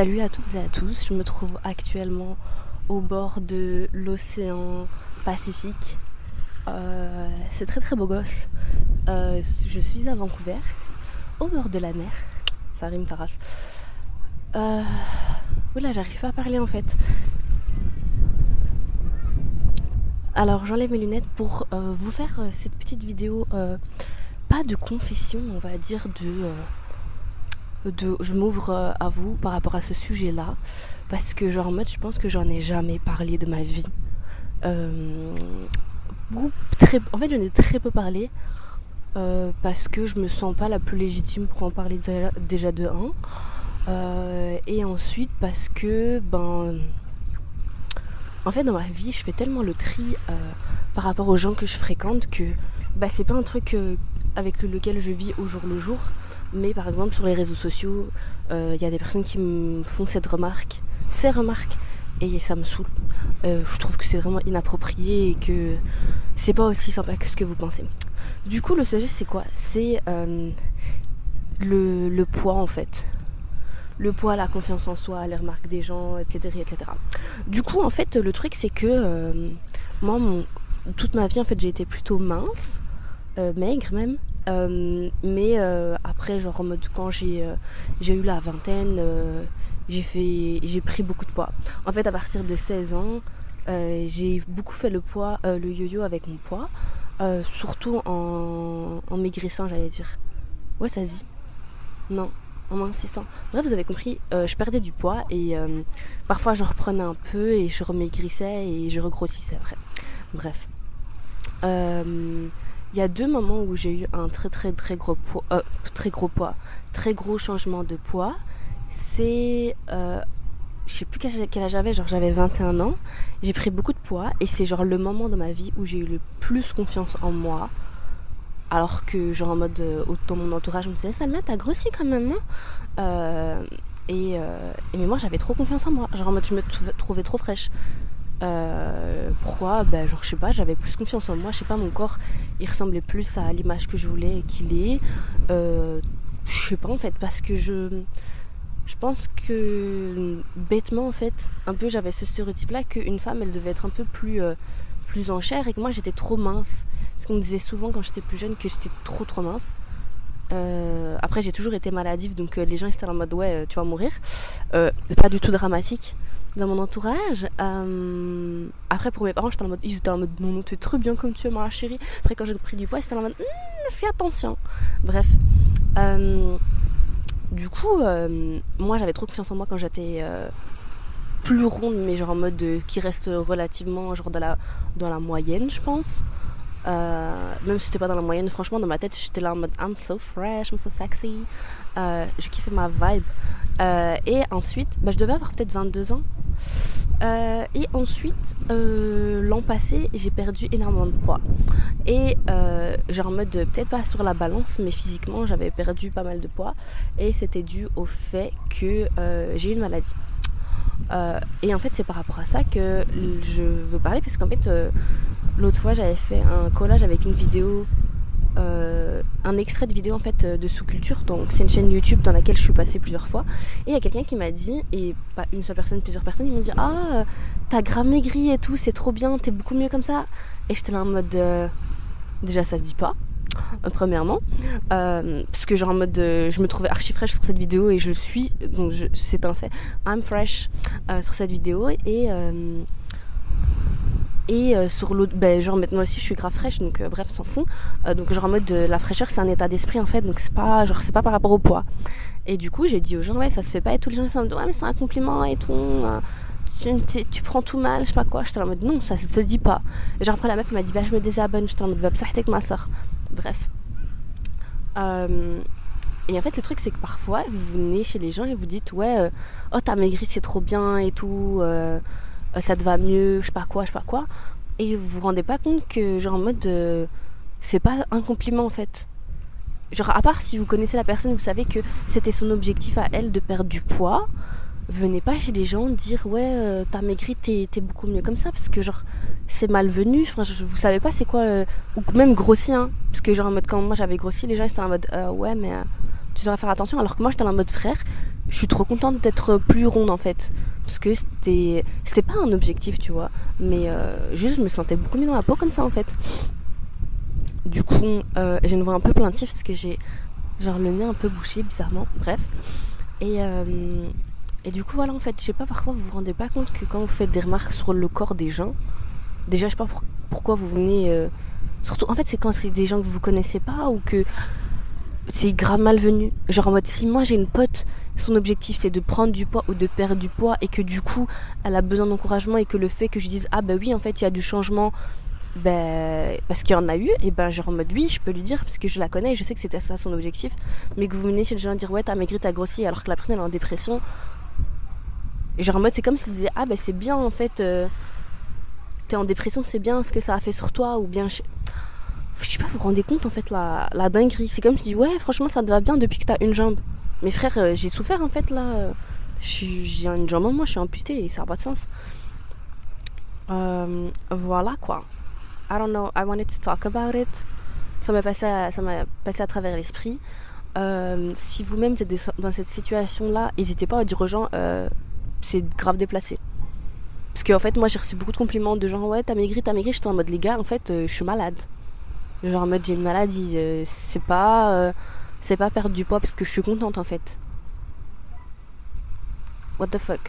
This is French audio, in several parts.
Salut à toutes et à tous, je me trouve actuellement au bord de l'océan Pacifique. Euh, c'est très très beau gosse. Euh, je suis à Vancouver, au bord de la mer. Ça rime ta race. Euh, oula, j'arrive pas à parler en fait. Alors j'enlève mes lunettes pour vous faire cette petite vidéo, pas de confession, on va dire de, de je m'ouvre euh, à vous par rapport à ce sujet-là, parce que genre en mode je pense que j'en ai jamais parlé de ma vie. Euh, très, en fait j'en ai très peu parlé euh, parce que je me sens pas la plus légitime pour en parler déjà, déjà de 1 et ensuite parce que ben en fait, dans ma vie, je fais tellement le tri euh, par rapport aux gens que je fréquente que bah, c'est pas un truc euh, avec lequel je vis au jour le jour. Mais par exemple, sur les réseaux sociaux, il y a des personnes qui me font cette remarque, ces remarques, et ça me saoule. Euh, je trouve que c'est vraiment inapproprié et que c'est pas aussi sympa que ce que vous pensez. Du coup, le sujet, c'est quoi? C'est euh, le, poids en fait. Le poids, la confiance en soi, les remarques des gens, etc. etc. Du coup, en fait, le truc, c'est que euh, moi, mon- toute ma vie, en fait, j'ai été plutôt mince, euh, maigre même. Euh, mais euh, après, genre en mode quand j'ai euh, eu la vingtaine, euh, j'ai j'ai pris beaucoup de poids. En fait, à partir de 16 ans, j'ai beaucoup fait le poids, le yo-yo avec mon poids, surtout en, en maigrissant, j'allais dire. Ouais, ça dit. Non, en mincissant. Bref, vous avez compris, je perdais du poids et parfois j'en reprenais un peu et je remaigrissais et je regrossissais après. Bref. Il y a deux moments où j'ai eu un très très très gros poids, euh, très gros poids, très gros changement de poids. C'est, euh, je sais plus quel âge- j'avais, genre j'avais 21 ans. J'ai pris beaucoup de poids et c'est genre le moment dans ma vie où j'ai eu le plus confiance en moi. Alors que genre en mode euh, dans mon entourage, on me disait Salma t'as grossi quand même. hein? Euh, et, euh, et mais moi j'avais trop confiance en moi. Genre en mode je me trou- trouvais trop fraîche. Euh, pourquoi Ben genre je sais pas, j'avais plus confiance en moi. Je sais pas, mon corps il ressemblait plus à l'image que je voulais qu'il est. Euh, je sais pas en fait parce que je je pense que bêtement en fait un peu j'avais ce stéréotype là qu'une femme elle devait être un peu plus euh, plus en chair et que moi j'étais trop mince. Parce qu'on me disait souvent quand j'étais plus jeune que j'étais trop trop mince. Euh, après j'ai toujours été maladive donc les gens étaient en mode ouais tu vas mourir. Pas du tout dramatique dans mon entourage. Euh, après pour mes parents j'étais en mode ils étaient en mode non non tu es très bien comme tu es ma chérie. Après quand j'ai pris du poids ils étaient en mode Hum, fais attention. Bref. Euh, du coup euh, moi j'avais trop confiance en moi quand j'étais plus ronde mais genre en mode qui reste relativement genre dans la, dans la moyenne je pense. Euh, même si c'était pas dans la moyenne, franchement, dans ma tête, j'étais là en mode I'm so fresh, I'm so sexy. Euh, je kiffais ma vibe. Euh, et ensuite, bah, je devais avoir peut-être 22 ans. Euh, et ensuite, l'an passé, j'ai perdu énormément de poids. Et genre en mode, peut-être pas sur la balance, mais physiquement, j'avais perdu pas mal de poids. Et c'était dû au fait que j'ai eu une maladie. Euh, et en fait, c'est par rapport à ça que je veux parler, parce qu'en fait, euh, l'autre fois, j'avais fait un collage avec une vidéo, euh, un extrait de vidéo en fait de sous-culture. Donc, c'est une chaîne YouTube dans laquelle je suis passée plusieurs fois. Et il y a quelqu'un qui m'a dit, et pas une seule personne, plusieurs personnes, ils m'ont dit Ah, t'as grave maigri et tout, c'est trop bien, t'es beaucoup mieux comme ça. Et j'étais là en mode Déjà, ça se dit pas. Euh, Premièrement, Euh, parce que genre en mode euh, je me trouvais archi fraîche sur cette vidéo et je suis donc c'est un fait I'm fresh sur cette vidéo et et sur l'autre ben genre maintenant aussi je suis grave fraîche donc bref s'en Euh, donc genre en mode la fraîcheur c'est un état d'esprit en fait donc c'est pas genre c'est pas par rapport au poids. Et du coup j'ai dit aux gens ouais ça se fait pas et tous les gens me disent ouais mais c'est un compliment et tout euh, tu, prends tout mal je sais pas quoi. J'étais en mode non ça se dit pas. Et genre après la meuf m'a dit bah je me désabonne. J'étais en mode bah avec ma soeur bref euh, et en fait, le truc, c'est que parfois, vous venez chez les gens et vous dites Ouais, euh, oh, t'as maigri, c'est trop bien et tout, euh, ça te va mieux, je sais pas quoi, je sais pas quoi. Et vous vous rendez pas compte que, genre, en mode, c'est pas un compliment en fait. Genre, à part si vous connaissez la personne, vous savez que c'était son objectif à elle de perdre du poids, venez pas chez les gens dire Ouais, euh, t'as maigri, t'es beaucoup mieux comme ça, parce que, genre, c'est malvenu. Enfin, je- vous savez pas c'est quoi, euh, ou même grossi, hein. Parce que, genre, en mode, quand moi j'avais grossi, les gens ils étaient en mode euh, Ouais, mais. euh, tu devrais faire attention alors que moi j'étais en mode frère je suis trop contente d'être plus ronde en fait. Parce que c'était, c'était pas un objectif, tu vois. Mais juste, je me sentais beaucoup mieux dans la peau comme ça en fait. Du coup, j'ai une voix un peu plaintive parce que j'ai genre le nez un peu bouché bizarrement. Bref. Et, et du coup, voilà, en fait, je sais pas, parfois vous vous rendez pas compte que quand vous faites des remarques sur le corps des gens, déjà, je sais pas pourquoi vous venez. surtout, en fait, c'est quand c'est des gens que vous connaissez pas ou que c'est grave malvenu. Genre en mode, si moi j'ai une pote, son objectif c'est de prendre du poids ou de perdre du poids et que du coup elle a besoin d'encouragement et que le fait que je dise, ah bah oui, en fait il y a du changement, ben, parce qu'il y en a eu, et ben genre en mode oui, je peux lui dire parce que je la connais et je sais que c'était ça son objectif. Mais que vous venez chez le gens dire, ouais, t'as maigri, t'as grossi alors que la personne elle est en dépression. Et genre en mode, c'est comme s'il disait, ah bah c'est bien en fait, euh, t'es en dépression, c'est bien ce que ça a fait sur toi, ou bien je sais pas, vous vous rendez compte en fait la, la dinguerie. C'est comme si tu ouais franchement ça te va bien depuis que t'as une jambe. Mais frère, euh, j'ai souffert en fait là. J'ai une jambe en moi, je suis amputée et ça n'a pas de sens. Euh, voilà quoi. I don't know, I wanted to talk about it. Ça m'a passé, à, passé à travers l'esprit. Euh, si vous-même êtes dans cette situation-là, n'hésitez pas à dire aux gens c'est grave déplacé. Parce qu'en fait, moi j'ai reçu beaucoup de compliments de gens ouais, t'as maigri, t'as maigri. J'étais en mode les gars, en fait, je suis malade. Genre en mode j'ai une maladie. Euh, c'est pas, euh, c'est pas perdre du poids parce que je suis contente en fait. What the fuck.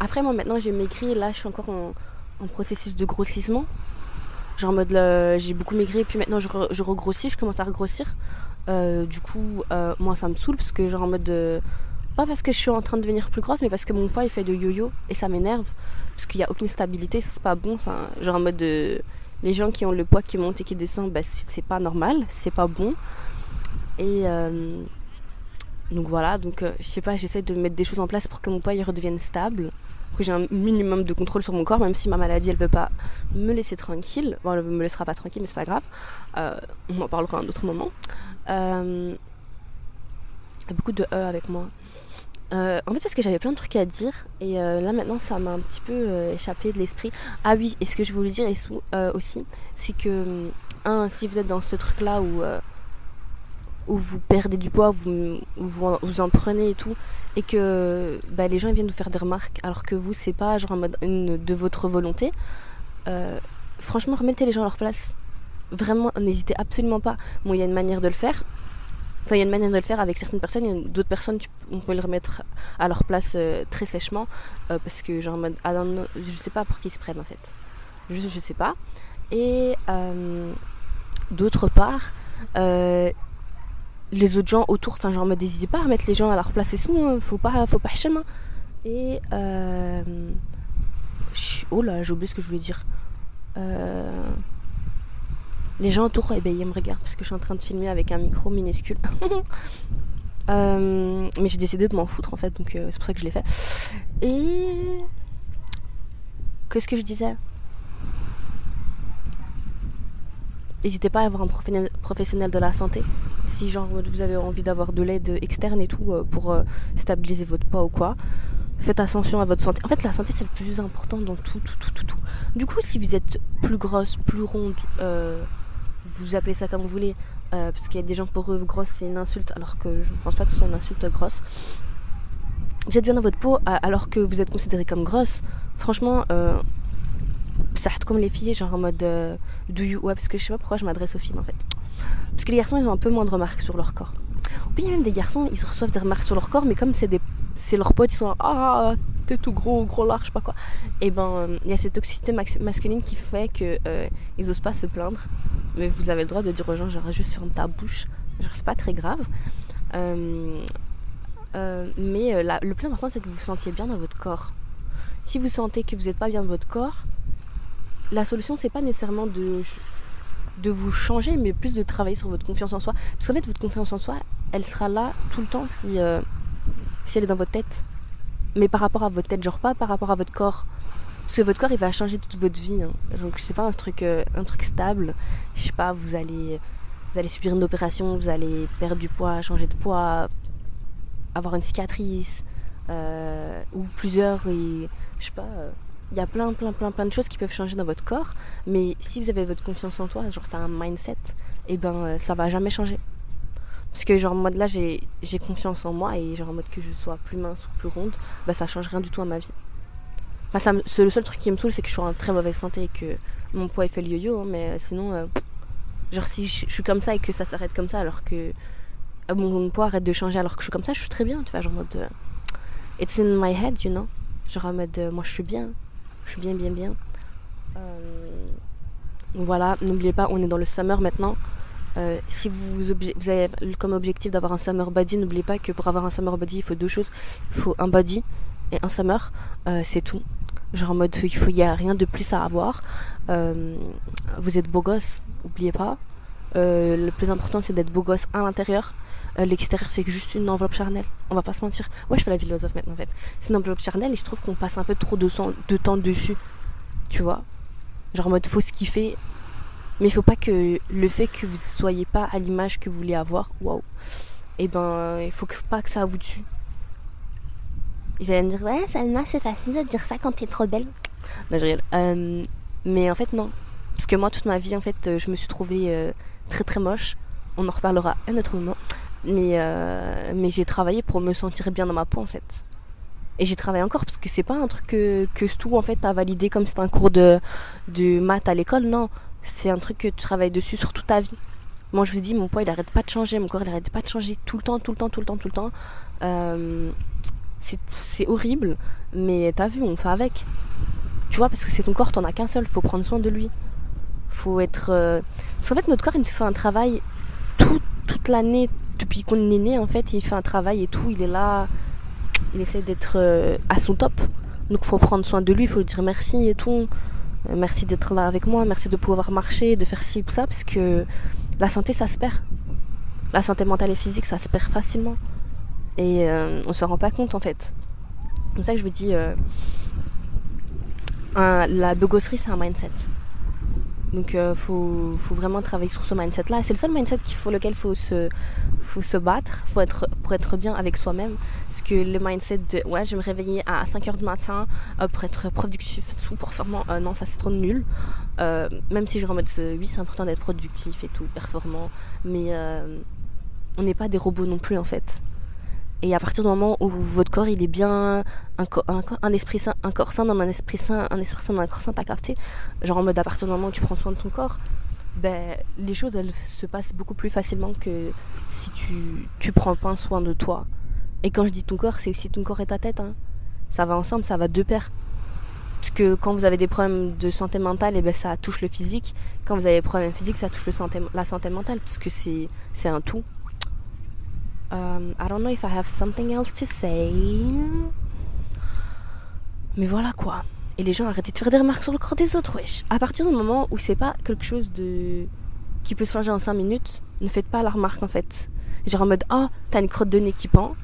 Après moi maintenant j'ai maigri là je suis encore en, processus de grossissement. Genre en mode j'ai beaucoup maigri et puis maintenant je, je, regrossis, je commence à regrossir. Euh, du coup moi ça me saoule parce que genre en mode pas parce que je suis en train de devenir plus grosse mais parce que mon poids il fait de yo-yo et ça m'énerve parce qu'il n'y a aucune stabilité, c'est pas bon. Enfin genre en mode de les gens qui ont le poids qui monte et qui descend, bah, c'est pas normal, c'est pas bon. Et euh, donc voilà, donc euh, je sais pas, j'essaie de mettre des choses en place pour que mon poids il redevienne stable. Que j'ai un minimum de contrôle sur mon corps, même si ma maladie elle veut pas me laisser tranquille. Bon, elle me laissera pas tranquille, mais c'est pas grave. Euh, on en parlera à un autre moment. beaucoup de E avec moi. Euh, en fait, parce que j'avais plein de trucs à dire et euh, là maintenant ça m'a un petit peu euh, échappé de l'esprit. Ah oui, et ce que je voulais dire aussi, c'est que, un, si vous êtes dans ce truc là où, où vous perdez du poids, vous, vous, en prenez et tout, et que bah, les gens viennent vous faire des remarques alors que vous, c'est pas genre en mode de votre volonté, franchement, remettez les gens à leur place. Vraiment, n'hésitez absolument pas. Bon, il y a une manière de le faire Enfin, il y a une manière de le faire avec certaines personnes, d'autres personnes, on peut les remettre à leur place euh, très sèchement, euh, parce que genre, ah je sais pas pour qui ils se prennent en fait. Juste, je sais pas. Et euh, d'autre part, les autres gens autour, enfin, genre, mode, n'hésitez pas à remettre les gens à leur place et tout, hein, faut pas, faut pas chemin. Et, oh là, j'ai oublié ce que je voulais dire. Les gens autour, eh ben, ils me regardent parce que je suis en train de filmer avec un micro minuscule. Euh, mais j'ai décidé de m'en foutre en fait, donc euh, c'est pour ça que je l'ai fait. Et. Qu'est-ce que je disais? N'hésitez pas à avoir un professionnel de la santé. Si genre vous avez envie d'avoir de l'aide externe et tout euh, pour stabiliser votre poids ou quoi. Faites attention à votre santé. En fait, la santé c'est le plus important dans tout, tout, tout, tout, tout. Du coup, si vous êtes plus grosse, plus ronde, vous appelez ça comme vous voulez, euh, parce qu'il y a des gens pour eux, grosse c'est une insulte, alors que je ne pense pas que ce soit une insulte grosse. Vous êtes bien dans votre peau, alors que vous êtes considéré comme grosse. Franchement, euh, ça comme les filles, genre en mode euh, do you, ouais, parce que je sais pas pourquoi je m'adresse aux filles en fait. Parce que les garçons, ils ont un peu moins de remarques sur leur corps. Y a même des garçons, ils reçoivent des remarques sur leur corps, mais comme c'est des c'est leurs potes, ils sont ah t'es tout gros, gros large, je sais pas quoi. Et ben il y a cette toxicité masculine qui fait que ils osent pas se plaindre mais vous avez le droit de dire aux gens genre juste ferme ta bouche. Genre c'est pas très grave. Euh, euh, mais euh, le plus important c'est que vous vous sentiez bien dans votre corps. Si vous sentez que vous n'êtes pas bien dans votre corps la solution c'est pas nécessairement de de vous changer mais plus de travailler sur votre confiance en soi. Parce qu'en fait votre confiance en soi elle sera là tout le temps si si elle est dans votre tête. Mais par rapport à votre tête genre pas par rapport à votre corps parce que votre corps, il va changer toute votre vie. Hein. Donc, pas un truc, euh, un truc stable. Je sais pas, vous allez, vous allez subir une opération, vous allez perdre du poids, changer de poids, avoir une cicatrice, euh, ou plusieurs. Et, je sais pas, euh, il y a plein, plein, plein, plein de choses qui peuvent changer dans votre corps. Mais si vous avez votre confiance en toi, genre c'est un mindset, et eh ben ça va jamais changer. Parce que genre en mode là j'ai confiance en moi et genre en mode que je sois plus mince ou plus ronde, bah ça change rien du tout à ma vie. Enfin le seul truc qui me saoule c'est que je suis en très mauvaise santé et que mon poids est fait le yo-yo, hein, mais sinon euh, genre si je, suis comme ça et que ça s'arrête comme ça alors que euh, mon, poids arrête de changer alors que je suis comme ça, je suis très bien, tu vois, genre en mode euh, it's in my head, you know. Genre en mode moi je suis bien, je suis bien bien bien. voilà, n'oubliez pas, on est dans le summer maintenant. Euh, si vous, avez comme objectif d'avoir un summer body, n'oubliez pas que pour avoir un summer body, il faut deux choses. Il faut un body et un summer. Euh, c'est tout. Genre en mode, il n'y a rien de plus à avoir. Euh, vous êtes beau gosse, n'oubliez pas. le plus important, c'est d'être beau gosse à l'intérieur. L'extérieur, c'est juste une enveloppe charnelle. On va pas se mentir. Ouais, je fais la philosophe maintenant en fait. C'est une enveloppe charnelle et je trouve qu'on passe un peu trop de, de temps dessus. Tu vois? Genre en mode, faut se kiffer mais il faut pas que le fait que vous soyez pas à l'image que vous voulez avoir, waouh, et eh ben il faut pas que ça vous tue. Vous allez me dire, ouais, Salma, c'est facile de dire ça quand t'es trop belle. Non, je rigole. Euh, mais en fait, non. Parce que moi, toute ma vie, en fait, euh, je me suis trouvée euh, très très moche. On en reparlera à un autre moment. Mais, mais j'ai travaillé pour me sentir bien dans ma peau, en fait. Et j'ai travaillé encore parce que c'est pas un truc que, que tout en fait a validé comme c'est un cours de, de maths à l'école, non c'est un truc que tu travailles dessus sur toute ta vie. Moi, je vous dis, mon poids, il arrête pas de changer, mon corps, il arrête pas de changer tout le temps, tout le temps, tout le temps, tout le temps. Euh, c'est horrible, mais t'as vu, on fait avec. Tu vois, parce que c'est ton corps, t'en as qu'un seul, faut prendre soin de lui. Faut être. Euh, parce qu'en fait, notre corps, il fait un travail toute l'année, depuis qu'on est né, en fait, il fait un travail et tout, il est là, il essaie d'être euh, à son top. Donc, faut prendre soin de lui, faut lui dire merci et tout. Euh, merci d'être là avec moi, merci de pouvoir marcher, de faire ci ou ça, parce que la santé, ça se perd. La santé mentale et physique, ça se perd facilement. Et euh, on se rend pas compte en fait. C'est pour ça que je vous dis, euh, la bugosserie, c'est un mindset. Donc il euh, faut, vraiment travailler sur ce mindset-là. C'est le seul mindset pour lequel il faut se, faut battre faut être, pour être bien avec soi-même. Parce que le mindset de ouais, je vais me réveiller à 5h du matin pour être productif, tout, performant, euh, non, ça c'est trop nul. même si je remets oui, c'est important d'être productif et tout, performant. Mais on n'est pas des robots non plus en fait. Et à partir du moment où votre corps il est bien un, esprit sain, un corps sain dans un esprit sain, un esprit sain dans un corps sain, t'as capté? Genre en mode à partir du moment où tu prends soin de ton corps, ben les choses elles se passent beaucoup plus facilement que si tu, tu prends pas soin de toi. Et quand je dis ton corps, c'est aussi ton corps et ta tête. Hein. Ça va ensemble, ça va de pair. Parce que quand vous avez des problèmes de santé mentale, et eh ben ça touche le physique. Quand vous avez des problèmes physiques, ça touche le santé, la santé mentale, parce que c'est un tout. Um, I don't know if I have something else to say. Mais voilà quoi. Et les gens arrêtez de faire des remarques sur le corps des autres, wesh. À partir du moment où c'est pas quelque chose de qui peut se changer en 5 minutes, ne faites pas la remarque en fait. Genre en mode oh t'as une crotte de nez qui pend.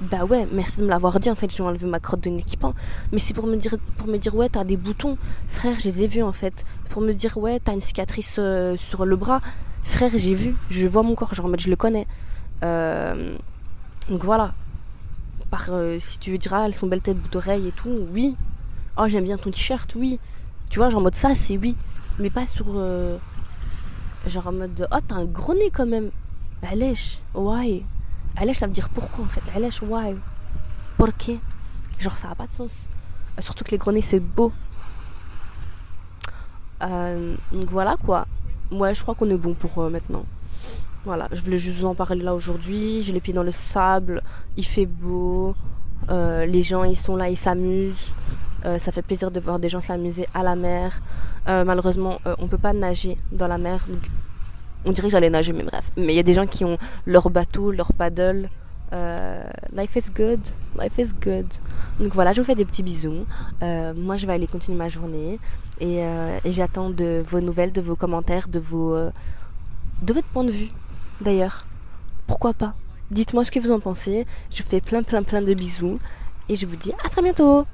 Bah ouais, merci de me l'avoir dit en fait, je vais enlever ma crotte de nez qui pend. Mais c'est pour me dire pour me dire ouais t'as des boutons, frère je les ai vus en fait. Pour me dire ouais t'as une cicatrice euh, sur le bras, frère j'ai vu, je vois mon corps, genre en mode je le connais. Euh, donc voilà. Euh, si tu veux dire, ah, elles sont belles têtes d'oreilles et tout, oui. Oh, j'aime bien ton t-shirt, oui. Tu vois, genre en mode ça, c'est oui. Mais pas sur. Euh, genre en mode, oh, t'as un gros nez quand même. Alèche, why? Alèche, ça veut dire pourquoi en fait? Alèche, why? Pourquoi Genre, ça n'a pas de sens. surtout que les gros nez, c'est beau. donc voilà quoi. Ouais, je crois qu'on est bon pour maintenant. Voilà, je voulais juste vous en parler là aujourd'hui. J'ai les pieds dans le sable, il fait beau, euh, les gens ils sont là, ils s'amusent. Euh, ça fait plaisir de voir des gens s'amuser à la mer. Euh, malheureusement, on peut pas nager dans la mer. on dirait que j'allais nager, mais bref. Mais il y a des gens qui ont leur bateau, leur paddle. life is good, life is good. Donc voilà, je vous fais des petits bisous. moi, je vais aller continuer ma journée et, et j'attends de vos nouvelles, de vos commentaires, de vos, de votre point de vue D'ailleurs, pourquoi pas? Dites-moi ce que vous en pensez. Je vous fais plein plein plein de bisous et je vous dis à très bientôt.